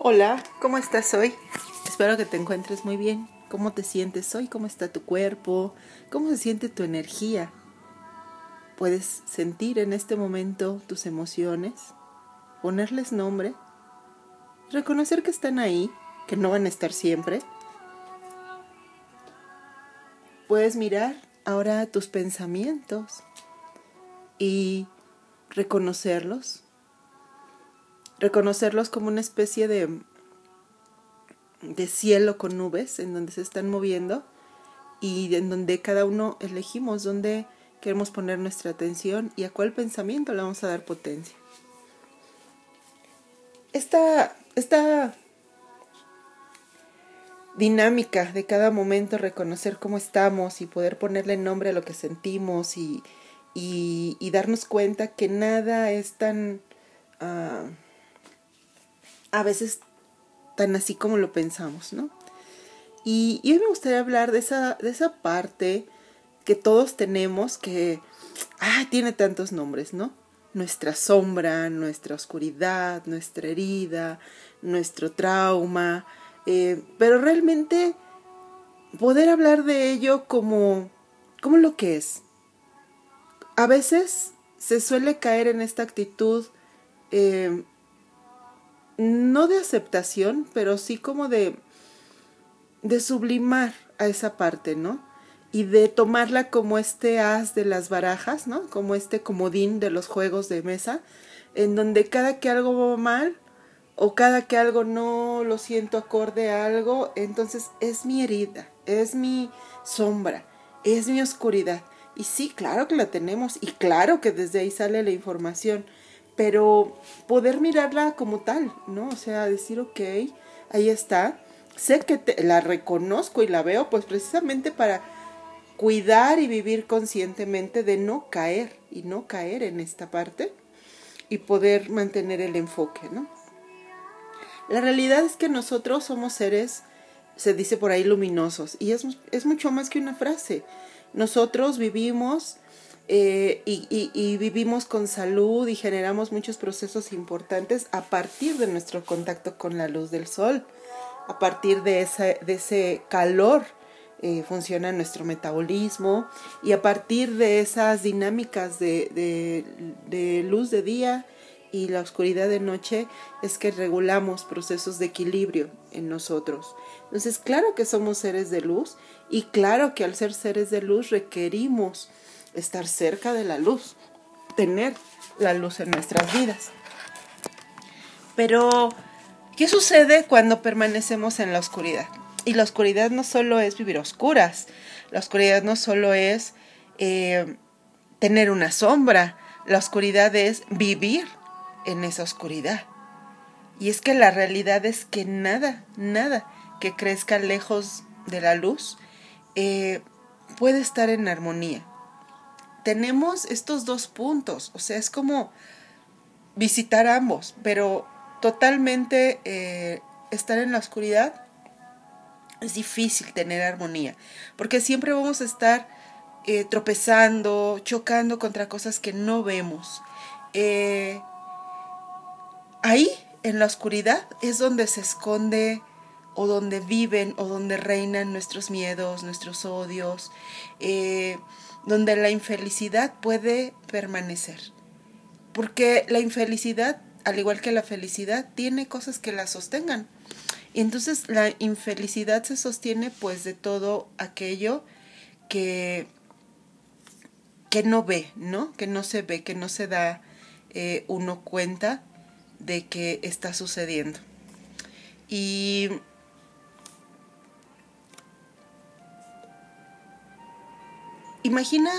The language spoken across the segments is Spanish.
Hola, ¿cómo estás hoy? Espero que te encuentres muy bien. ¿Cómo te sientes hoy? ¿Cómo está tu cuerpo? ¿Cómo se siente tu energía? ¿Puedes sentir en este momento tus emociones? ¿Ponerles nombre? ¿Reconocer que están ahí? ¿Que no van a estar siempre? Puedes mirar ahora tus pensamientos y reconocerlos reconocerlos como una especie de, de cielo con nubes en donde se están moviendo y en donde cada uno elegimos dónde queremos poner nuestra atención y a cuál pensamiento le vamos a dar potencia. Esta, esta dinámica de cada momento, reconocer cómo estamos y poder ponerle nombre a lo que sentimos y, y, darnos cuenta que nada es tan... Ah, a veces tan así como lo pensamos, ¿no? Y, hoy me gustaría hablar de esa, de esa parte que todos tenemos que, ah, tiene tantos nombres, ¿no? Nuestra sombra, nuestra oscuridad, nuestra herida, nuestro trauma, eh, pero realmente poder hablar de ello como, como lo que es. A veces se suele caer en esta actitud eh, no de aceptación, pero sí como de, de sublimar a esa parte, ¿no? Y de tomarla como este as de las barajas, ¿no? Como este comodín de los juegos de mesa, en donde cada que algo va mal o cada que algo no lo siento acorde a algo, entonces es mi herida, es mi sombra, es mi oscuridad. Y sí, claro que la tenemos y claro que desde ahí sale la información pero poder mirarla como tal, ¿no? O sea, decir, ok, ahí está, sé que la reconozco y la veo, pues precisamente para cuidar y vivir conscientemente de no caer y no caer en esta parte y poder mantener el enfoque, ¿no? La realidad es que nosotros somos seres, se dice por ahí, luminosos y es, es mucho más que una frase. Nosotros vivimos eh, y, vivimos con salud y generamos muchos procesos importantes a partir de nuestro contacto con la luz del sol, a partir de, de ese calor eh, funciona nuestro metabolismo y a partir de esas dinámicas de, de luz de día y la oscuridad de noche es que regulamos procesos de equilibrio en nosotros. Entonces, claro que somos seres de luz y claro que al ser seres de luz requerimos estar cerca de la luz, tener la luz en nuestras vidas. Pero, ¿qué sucede cuando permanecemos en la oscuridad? Y la oscuridad no solo es vivir oscuras, la oscuridad no solo es eh, tener una sombra, la oscuridad es vivir en esa oscuridad. Y es que la realidad es que nada, nada que crezca lejos de la luz eh, puede estar en armonía tenemos estos dos puntos, o sea, es como visitar ambos, pero totalmente eh, estar en la oscuridad es difícil tener armonía, porque siempre vamos a estar eh, tropezando, chocando contra cosas que no vemos. Eh, ahí, en la oscuridad, es donde se esconde o donde viven o donde reinan nuestros miedos, nuestros odios donde la infelicidad puede permanecer. Porque la infelicidad, al igual que la felicidad, tiene cosas que la sostengan. Y entonces la infelicidad se sostiene pues de todo aquello que, que no ve, ¿no? Que no se ve, que no se da eh, uno cuenta de que está sucediendo. Y Imagina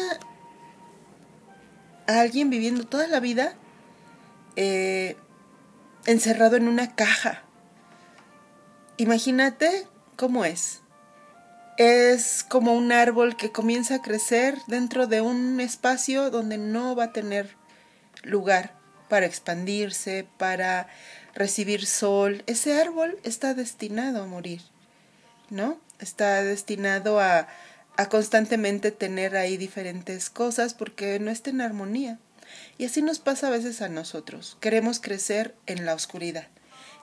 a alguien viviendo toda la vida eh, encerrado en una caja. Imagínate cómo es. Es como un árbol que comienza a crecer dentro de un espacio donde no va a tener lugar para expandirse, para recibir sol. Ese árbol está destinado a morir, ¿no? Está destinado a, a constantemente tener ahí diferentes cosas porque no está en armonía. Y así nos pasa a veces a nosotros. Queremos crecer en la oscuridad.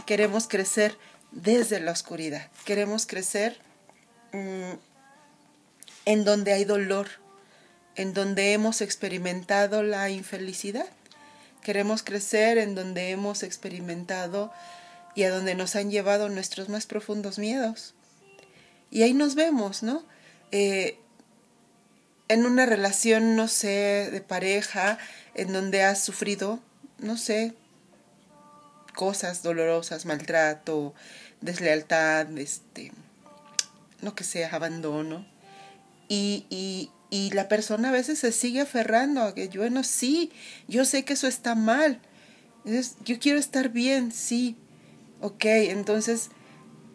queremos crecer desde la oscuridad, queremos crecer mm, en donde hay dolor, en donde hemos experimentado la infelicidad. Queremos crecer en donde hemos experimentado y a donde nos han llevado nuestros más profundos miedos. Y ahí nos vemos, ¿no? Eh, en una relación, no sé, de pareja, en donde has sufrido, no sé, cosas dolorosas, maltrato, deslealtad, este, lo que sea, abandono. Y, y, y la persona a veces se sigue aferrando a que, bueno, sí, yo sé que eso está mal. Yo quiero estar bien, sí. Ok, entonces,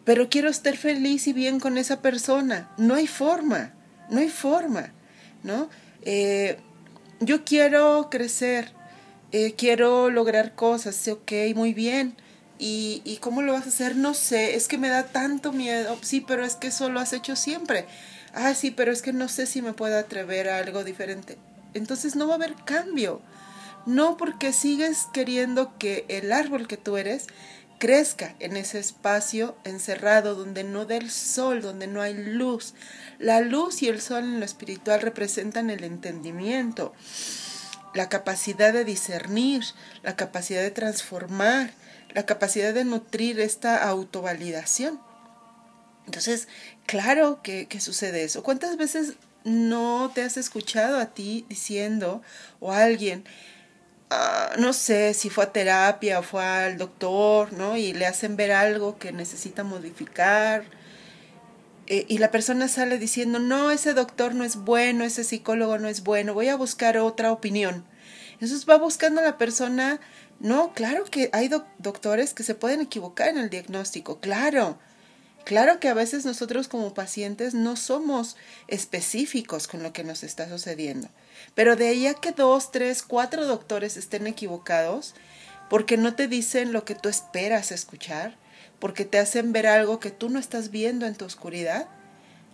pero quiero estar feliz y bien con esa persona. No hay forma, no hay forma, ¿no? Eh, yo quiero crecer, eh, quiero lograr cosas, ok, muy bien. ¿Y, ¿Y cómo lo vas a hacer? No sé, es que me da tanto miedo. Sí, pero es que eso lo has hecho siempre ah, sí, pero es que no sé si me puedo atrever a algo diferente. Entonces no va a haber cambio. No porque sigues queriendo que el árbol que tú eres crezca en ese espacio encerrado donde no da el sol, donde no hay luz. La luz y el sol en lo espiritual representan el entendimiento, la capacidad de discernir, la capacidad de transformar, la capacidad de nutrir esta autovalidación. Entonces, claro que, sucede eso. ¿Cuántas veces no te has escuchado a ti diciendo o a alguien, ah, no sé si fue a terapia o fue al doctor, ¿no? Y le hacen ver algo que necesita modificar. Eh, y la persona sale diciendo, no, ese doctor no es bueno, ese psicólogo no es bueno, voy a buscar otra opinión. Entonces va buscando la persona, no, claro que hay doctores que se pueden equivocar en el diagnóstico, claro, Claro que a veces nosotros como pacientes no somos específicos con lo que nos está sucediendo, pero de ahí a que dos, tres, cuatro doctores estén equivocados, porque no te dicen lo que tú esperas escuchar, porque te hacen ver algo que tú no estás viendo en tu oscuridad,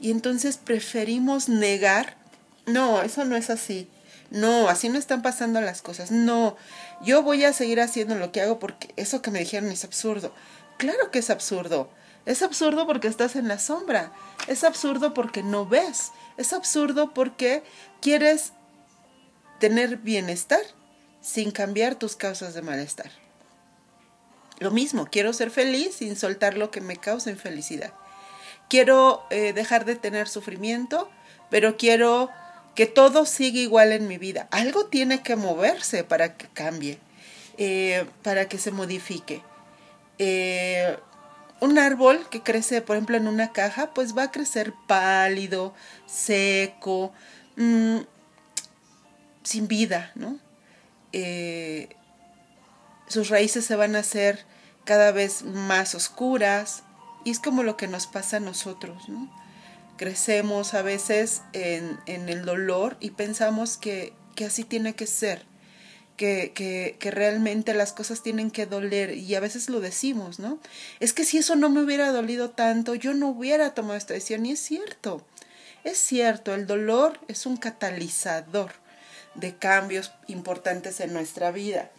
y entonces preferimos negar, no, eso no es así, no, así no están pasando las cosas, no, yo voy a seguir haciendo lo que hago porque eso que me dijeron es absurdo. Claro que es absurdo. Es absurdo porque estás en la sombra. Es absurdo porque no ves. Es absurdo porque quieres tener bienestar sin cambiar tus causas de malestar. Lo mismo, quiero ser feliz sin soltar lo que me causa infelicidad. Quiero eh, dejar de tener sufrimiento, pero quiero que todo siga igual en mi vida. Algo tiene que moverse para que cambie, eh, para que se modifique. Eh, un árbol que crece, por ejemplo, en una caja, pues va a crecer pálido, seco, mm, sin vida, ¿no? Eh, sus raíces se van a hacer cada vez más oscuras y es como lo que nos pasa a nosotros, ¿no? Crecemos a veces en, en el dolor y pensamos que, que así tiene que ser que, que, que, realmente las cosas tienen que doler y a veces lo decimos, ¿no? Es que si eso no me hubiera dolido tanto, yo no hubiera tomado esta decisión y es cierto, es cierto, el dolor es un catalizador de cambios importantes en nuestra vida.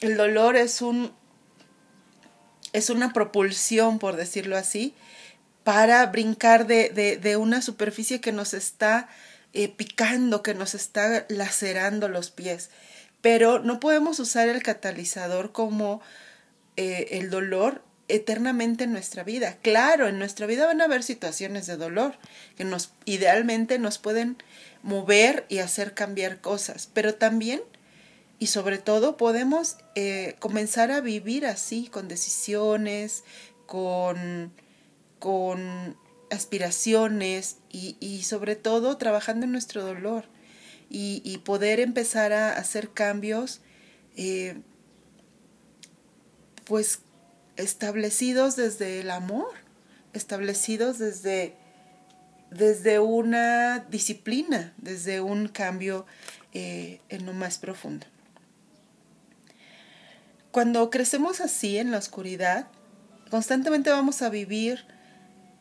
El dolor es un es una propulsión, por decirlo así, para brincar de, de, de una superficie que nos está eh, picando, que nos está lacerando los pies pero no podemos usar el catalizador como eh, el dolor eternamente en nuestra vida. Claro, en nuestra vida van a haber situaciones de dolor que nos idealmente nos pueden mover y hacer cambiar cosas, pero también y sobre todo podemos eh, comenzar a vivir así, con decisiones, con, con aspiraciones y, y sobre todo trabajando en nuestro dolor y, poder empezar a hacer cambios eh, pues establecidos desde el amor, establecidos desde, desde una disciplina, desde un cambio eh, en lo más profundo. Cuando crecemos así en la oscuridad, constantemente vamos a vivir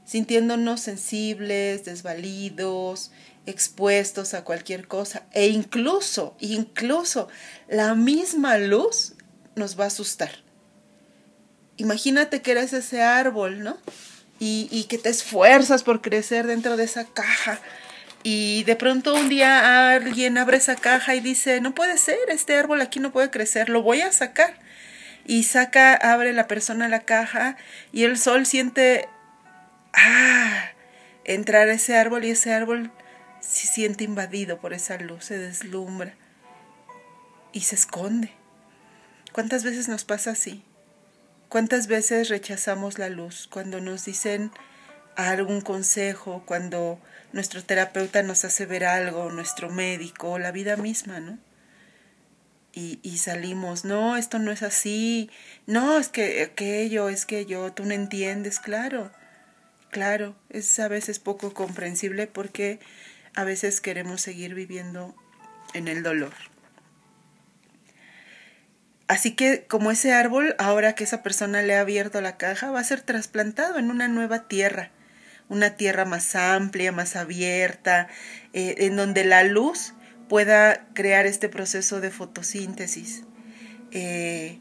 sintiéndonos sensibles, desvalidos, expuestos a cualquier cosa e incluso, incluso la misma luz nos va a asustar. imagínate que eres ese árbol, ¿no? Y, y, que te esfuerzas por crecer dentro de esa caja. Y de pronto un día alguien abre esa caja y dice, no puede ser, este árbol aquí no puede crecer, lo voy a sacar. Y saca, abre la persona la caja y el sol siente, ah, entrar ese árbol y ese árbol se siente invadido por esa luz, se deslumbra y se esconde. ¿Cuántas veces nos pasa así? ¿Cuántas veces rechazamos la luz cuando nos dicen algún consejo, cuando nuestro terapeuta nos hace ver algo, nuestro médico, la vida misma, ¿no? Y, y, salimos, no, esto no es así, no, es que aquello, es que yo, tú no entiendes, claro, claro, es a veces poco comprensible porque a veces queremos seguir viviendo en el dolor. Así que como ese árbol, ahora que esa persona le ha abierto la caja, va a ser trasplantado en una nueva tierra, una tierra más amplia, más abierta, eh, en donde la luz pueda crear este proceso de fotosíntesis. Eh,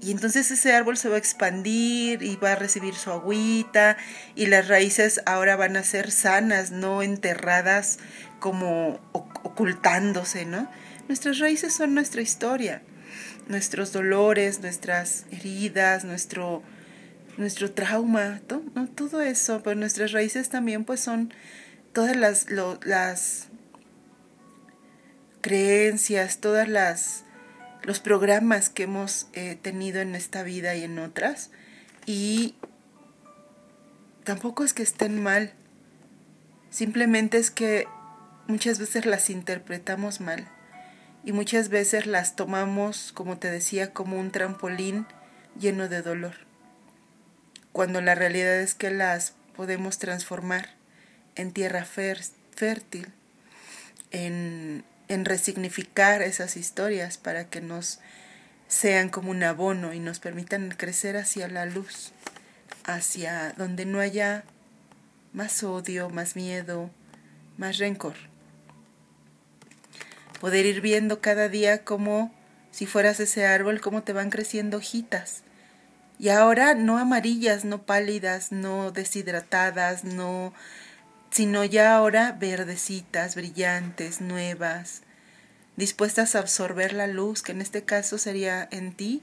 y entonces ese árbol se va a expandir y va a recibir su agüita y las raíces ahora van a ser sanas, no enterradas como ocultándose, ¿no? Nuestras raíces son nuestra historia nuestros dolores, nuestras heridas, nuestro, nuestro trauma, ¿no? todo eso, pero nuestras raíces también pues son todas las, las creencias, todas las los programas que hemos eh, tenido en esta vida y en otras y tampoco es que estén mal, simplemente es que muchas veces las interpretamos mal y muchas veces las tomamos, como te decía, como un trampolín lleno de dolor, cuando la realidad es que las podemos transformar en tierra fértil, en, en resignificar esas historias para que nos sean como un abono y nos permitan crecer hacia la luz, hacia donde no haya más odio, más miedo, más rencor poder ir viendo cada día como si fueras ese árbol, cómo te van creciendo hojitas. Y ahora no amarillas, no pálidas, no deshidratadas, no sino ya ahora verdecitas, brillantes, nuevas, dispuestas a absorber la luz, que en este caso sería en ti,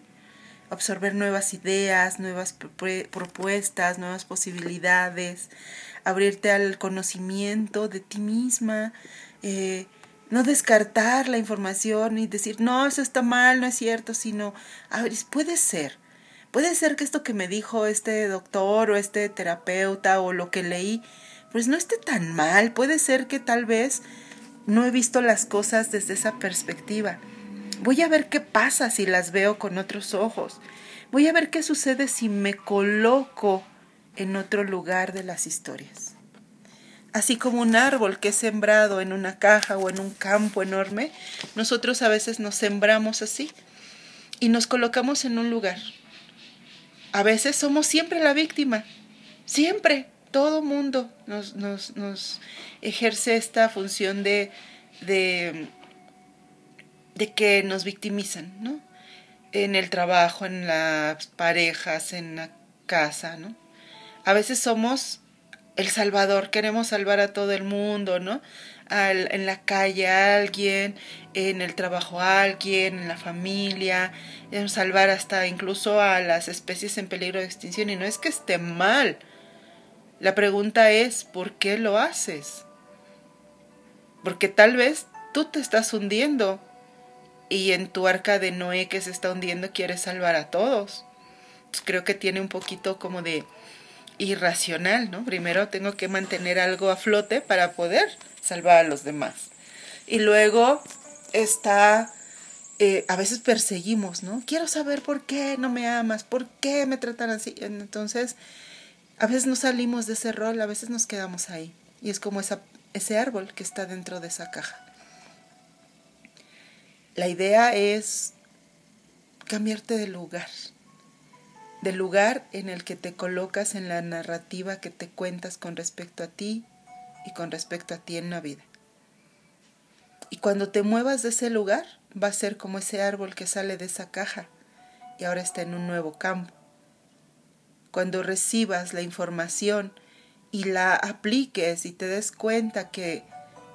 absorber nuevas ideas, nuevas propuestas, nuevas posibilidades, abrirte al conocimiento de ti misma, eh, no descartar la información y decir, no, eso está mal, no es cierto, sino, a ver, puede ser, puede ser que esto que me dijo este doctor o este terapeuta o lo que leí, pues no esté tan mal, puede ser que tal vez no he visto las cosas desde esa perspectiva. Voy a ver qué pasa si las veo con otros ojos. Voy a ver qué sucede si me coloco en otro lugar de las historias así como un árbol que es sembrado en una caja o en un campo enorme, nosotros a veces nos sembramos así y nos colocamos en un lugar. A veces somos siempre la víctima, siempre, todo mundo nos, nos, nos ejerce esta función de, de, de que nos victimizan, ¿no? En el trabajo, en las parejas, en la casa, ¿no? A veces somos el Salvador, queremos salvar a todo el mundo, ¿no? En la calle a alguien, en el trabajo a alguien, en la familia, queremos salvar hasta incluso a las especies en peligro de extinción y no es que esté mal. La pregunta es, ¿por qué lo haces? Porque tal vez tú te estás hundiendo y en tu arca de Noé que se está hundiendo quieres salvar a todos. creo que tiene un poquito como de irracional, ¿no? Primero tengo que mantener algo a flote para poder salvar a los demás. Y luego está, eh, a veces perseguimos, ¿no? Quiero saber por qué no me amas, por qué me tratan así. Entonces, a veces no salimos de ese rol, a veces nos quedamos ahí. Y es como ese árbol que está dentro de esa caja. La idea es cambiarte de lugar del lugar en el que te colocas en la narrativa que te cuentas con respecto a ti y con respecto a ti en la vida. Y cuando te muevas de ese lugar, va a ser como ese árbol que sale de esa caja y ahora está en un nuevo campo. Cuando recibas la información y la apliques y te des cuenta que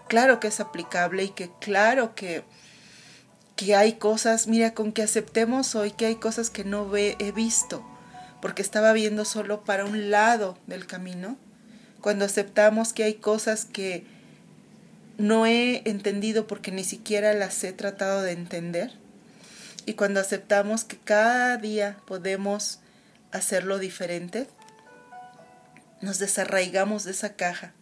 claro que es aplicable y que claro que, que hay cosas, mira, con que aceptemos hoy que hay cosas que no he visto, porque estaba viendo solo para un lado del camino, cuando aceptamos que hay cosas que no he entendido porque ni siquiera las he tratado de entender, y cuando aceptamos que cada día podemos hacerlo diferente, nos desarraigamos de esa caja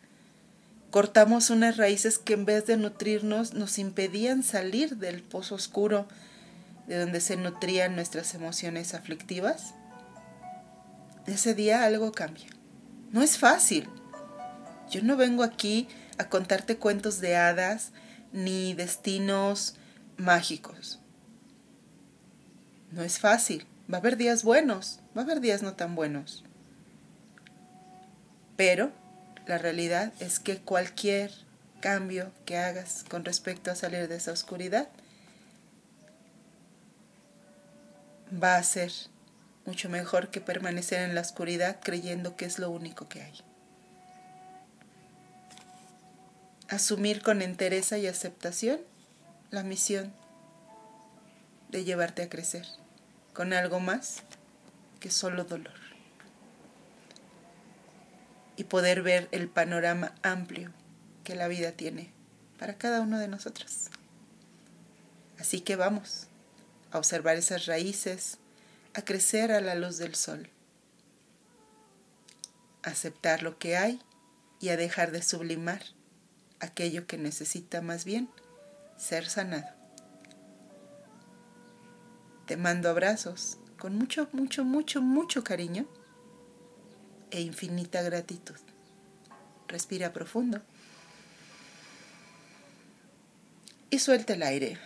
Cortamos unas raíces que en vez de nutrirnos nos impedían salir del pozo oscuro de donde se nutrían nuestras emociones aflictivas. Ese día algo cambia. No es fácil. Yo no vengo aquí a contarte cuentos de hadas ni destinos mágicos. No es fácil. Va a haber días buenos, va a haber días no tan buenos. Pero la realidad es que cualquier cambio que hagas con respecto a salir de esa oscuridad va a ser mucho mejor que permanecer en la oscuridad creyendo que es lo único que hay. Asumir con entereza y aceptación la misión de llevarte a crecer con algo más que solo dolor y poder ver el panorama amplio que la vida tiene para cada uno de nosotros. Así que vamos a observar esas raíces, a crecer a la luz del sol, a aceptar lo que hay y a dejar de sublimar aquello que necesita más bien ser sanado. Te mando abrazos con mucho, mucho, mucho, mucho cariño e infinita gratitud. Respira profundo y suelta el aire.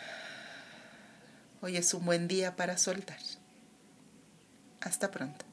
Hoy es un buen día para soltar. Hasta pronto.